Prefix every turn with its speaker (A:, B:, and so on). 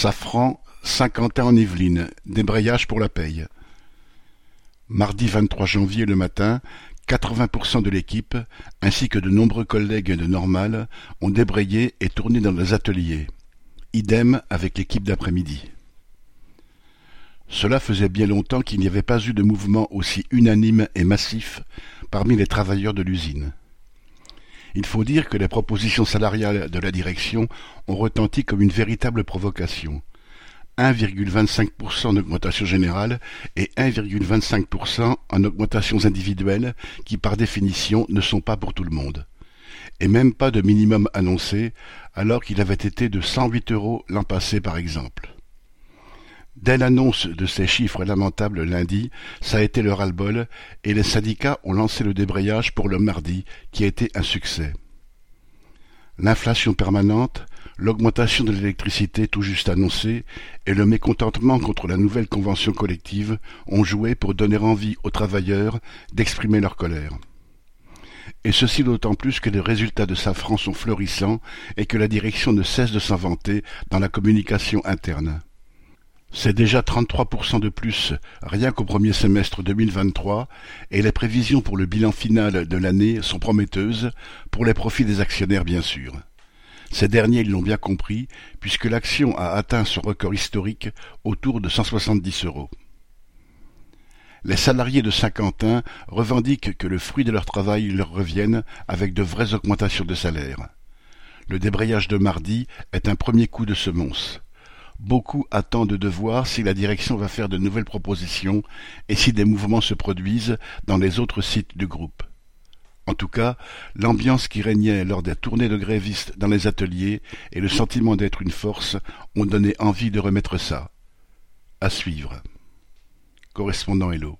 A: Safran, Saint-Quentin-en-Yvelines, débrayage pour la paye. Mardi 23 janvier le matin, 80% de l'équipe, ainsi que de nombreux collègues de Normal, ont débrayé et tourné dans les ateliers. Idem avec l'équipe d'après-midi. Cela faisait bien longtemps qu'il n'y avait pas eu de mouvement aussi unanime et massif parmi les travailleurs de l'usine. Il faut dire que les propositions salariales de la direction ont retenti comme une véritable provocation. 1,25% d'augmentation générale et 1,25% en augmentations individuelles qui par définition ne sont pas pour tout le monde. Et même pas de minimum annoncé, alors qu'il avait été de 108 euros l'an passé par exemple. Dès l'annonce de ces chiffres lamentables lundi, ça a été le ras-le-bol, et les syndicats ont lancé le débrayage pour le mardi, qui a été un succès. L'inflation permanente, l'augmentation de l'électricité tout juste annoncée et le mécontentement contre la nouvelle convention collective ont joué pour donner envie aux travailleurs d'exprimer leur colère. Et ceci d'autant plus que les résultats de Safran sont florissants et que la direction ne cesse de s'inventer dans la communication interne. C'est déjà 33% de plus rien qu'au premier semestre 2023 et les prévisions pour le bilan final de l'année sont prometteuses, pour les profits des actionnaires bien sûr. Ces derniers l'ont bien compris, puisque l'action a atteint son record historique autour de 170 euros. Les salariés de Saint-Quentin revendiquent que le fruit de leur travail leur revienne avec de vraies augmentations de salaire. Le débrayage de mardi est un premier coup de semonce. Beaucoup attendent de voir si la direction va faire de nouvelles propositions et si des mouvements se produisent dans les autres sites du groupe. En tout cas, l'ambiance qui régnait lors des tournées de grévistes dans les ateliers et le sentiment d'être une force ont donné envie de remettre ça. À suivre. Correspondant Hello.